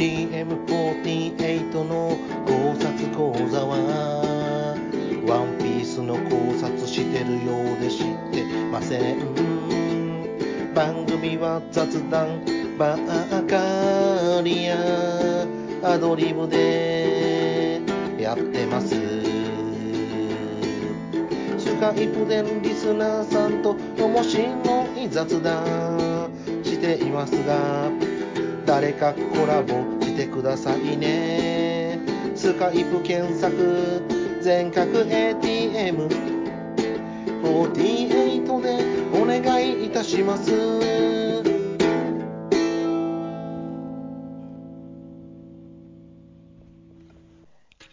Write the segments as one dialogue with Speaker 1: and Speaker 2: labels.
Speaker 1: TM48 の考察講座はワンピースの考察してるようで知ってません番組は雑談ばかりやアドリブでやってますスカイプでリスナーさんと面白い雑談していますが誰かコラボしてくださいね。スカイプ検索全角 ATM48 でお願いいたします「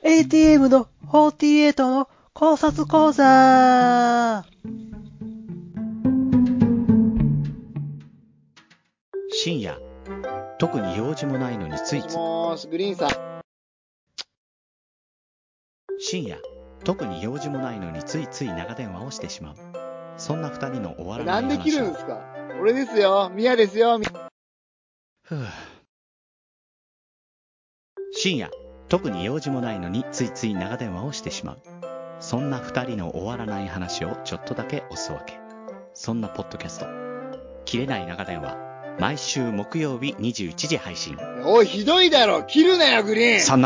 Speaker 2: ATM の48の考察講座」
Speaker 3: 深夜特に用事もないのについつい。
Speaker 4: グリーンさん。
Speaker 3: 深夜特に用事もないのについつい長電話をしてしまう。そんな二人の終わらな
Speaker 4: ないんで切るん
Speaker 3: 話を
Speaker 4: ですか？俺ですよ。ミヤですよ。み
Speaker 3: ふう。深夜特に用事もないのについつい長電話をしてしまう。そんな二人の終わらない話をちょっとだけおすわけ。そんなポッドキャスト「切れない長電話」毎週木曜日21時配信。
Speaker 4: おい、ひどいだろ。切るなよ、グリーン。
Speaker 3: そん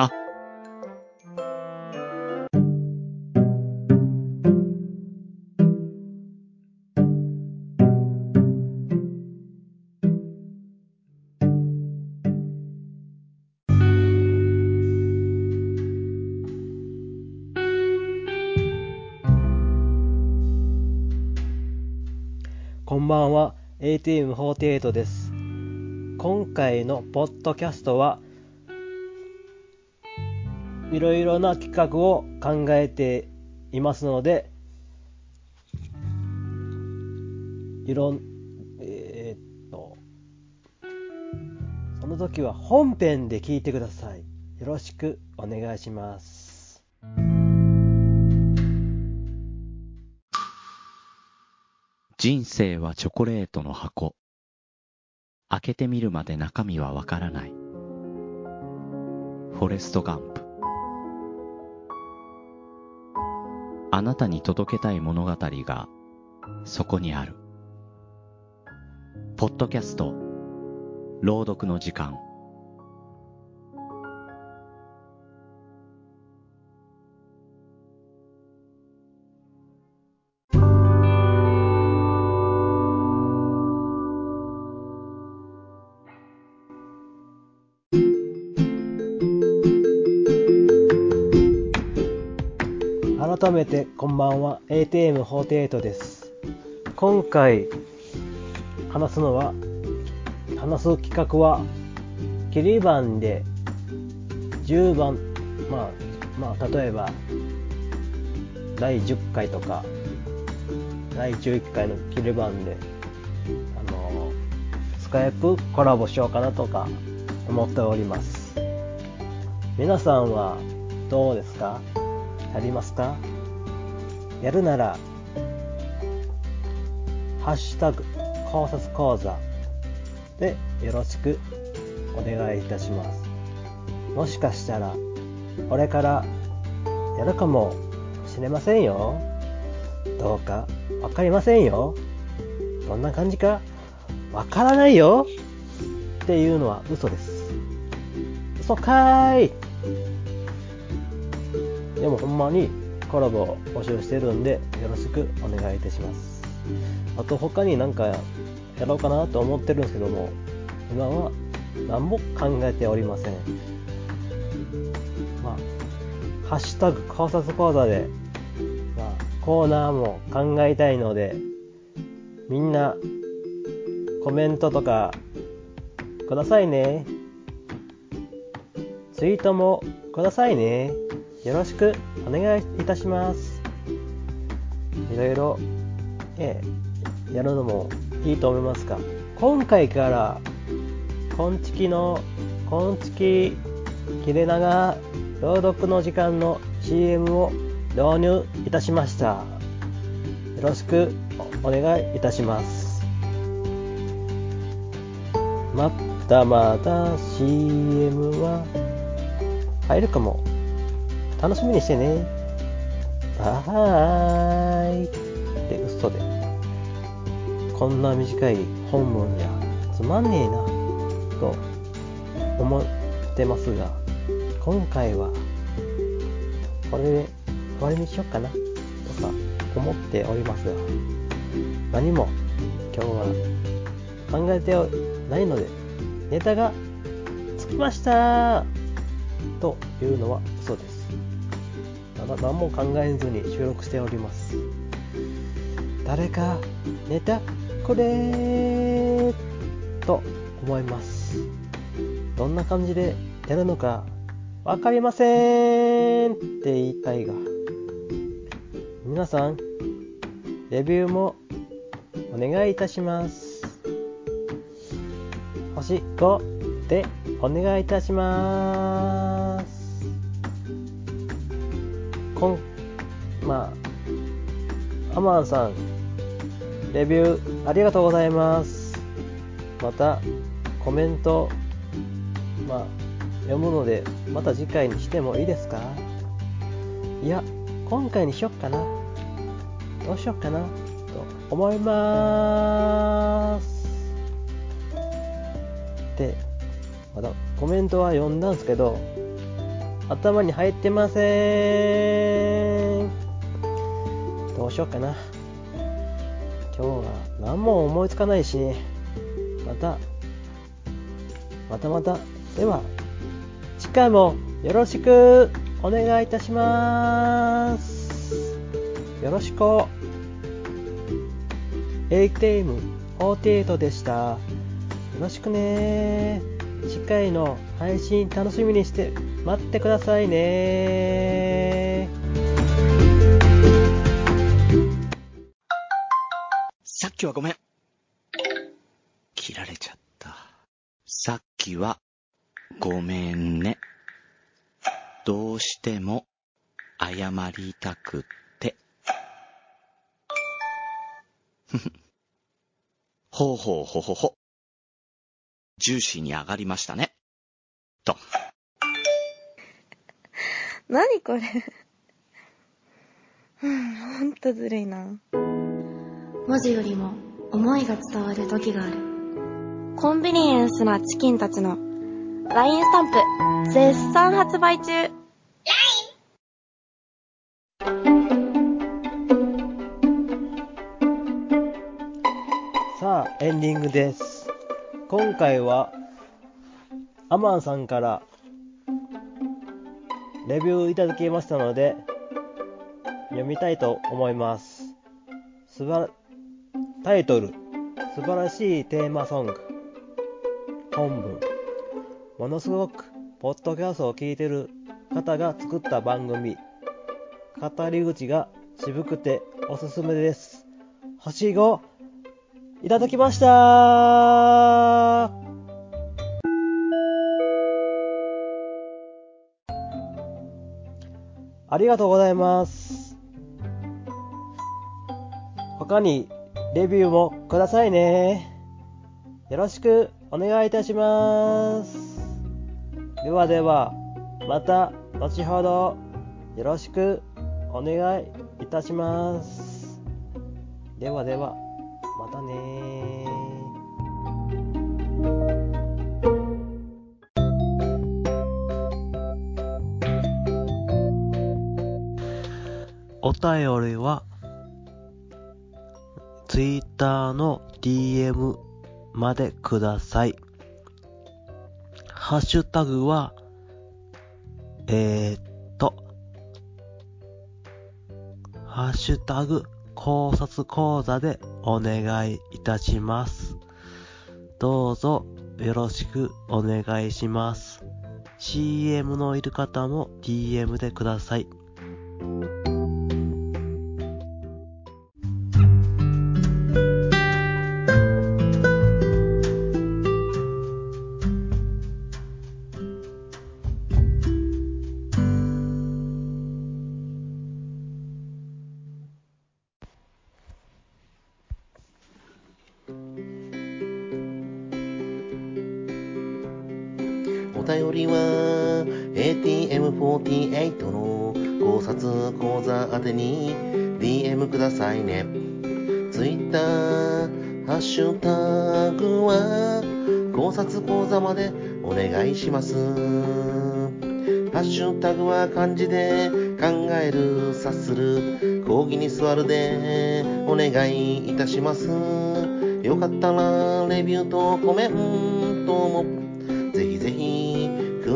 Speaker 2: ATM48 です。今回のポッドキャストはいろいろな企画を考えていますのでいろんえーっとその時は本編で聞いてください。よろしくお願いします。
Speaker 3: 人生はチョコレートの箱。開けてみるまで中身はわからない。フォレスト・ガンプ。あなたに届けたい物語がそこにある。ポッドキャスト。朗読の時間。
Speaker 2: 改めてこんばんは。ATM48 です。今回話すのは話す企画は切り番で10番まあまあ例えば第10回とか第11回の切り番であのスカイプコラボしようかなとか思っております。皆さんはどうですか？やりますか？やるなら、ハッシュタグ考察講座でよろしくお願いいたします。もしかしたら、これからやるかもしれませんよ。どうかわかりませんよ。どんな感じかわからないよっていうのは嘘です。嘘かーいでもほんまにコラボを募集してるんでよろしくお願いいたします。あと他になんかやろうかなと思ってるんですけども今は何も考えておりません。まあハッシュタグ考察講座で、まあ、コーナーも考えたいのでみんなコメントとかくださいね。ツイートもくださいね。よろしくお願いいたします。いろいろ、ええ、やるのもいいと思いますが、今回から、こんちきの、こんちき、切れ長、朗読の時間の CM を導入いたしました。よろしくお願いいたします。まっだまだ CM は入るかも。楽しみにしてね。はーい。って嘘で。こんな短い本文じゃつまんねえな、と思ってますが、今回はこれで終わりにしようかな、とか思っておりますが、何も今日は考えてないので、ネタがつきましたというのは。な何も考えずに収録しております。誰かネタくれと思います。どんな感じでやるのかわかりませんって言いたいが、皆さん、レビューもお願いいたします。星5でお願いいたします。こん、まあ、アマンさん、レビューありがとうございます。また、コメント、まあ、読むので、また次回にしてもいいですか？いや、今回にしよっかな。どうしよっかな、と思いまーす。で、まだコメントは読んだんですけど、頭に入ってません。どうしようかな。今日は何も思いつかないし、また、またまた、では、次回もよろしくお願いいたします。よろしく。ATM48 でした。よろしくね。次回の配信楽しみにして待ってくださいね。
Speaker 3: さっきはごめん。切られちゃった。さっきは、ごめんね。どうしても、謝りたくって。ふふ。ほうほうほほほ。ジューシーに上がりましたね。と。
Speaker 5: 何これ？うん、ほんとずるいな。
Speaker 6: 文字よりも思いが伝わる時がある。
Speaker 5: コンビニエンスなチキンたちの LINE スタンプ絶賛発売中
Speaker 2: さあ、エンディングです。今回は、アマンさんから、レビューいただきましたので、読みたいと思います。すばら、タイトル、素晴らしいテーマソング。本文、ものすごく、ポッドキャストを聞いてる方が作った番組。語り口が渋くておすすめです。星5、いただきましたありがとうございます。他にレビューもくださいね。よろしくお願いいたします。ではでは、また後ほどよろしくお願いいたします。ではでは。またね便りは、ツイッターの DM までください。ハッシュタグは、えー、っと、ハッシュタグ考察講座でお願いいたします。どうぞよろしくお願いします。CM のいる方も DM でください。
Speaker 1: 便りは ATM48 の考察講座宛てに DM くださいね Twitter ハッシュタグは考察講座までお願いしますハッシュタグは漢字で考える、察する、講義に座るでお願いいたします。よかったらレビューとコメントも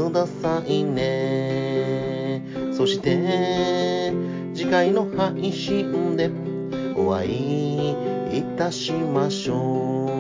Speaker 1: くださいね。そして次回の配信でお会いいたしましょう。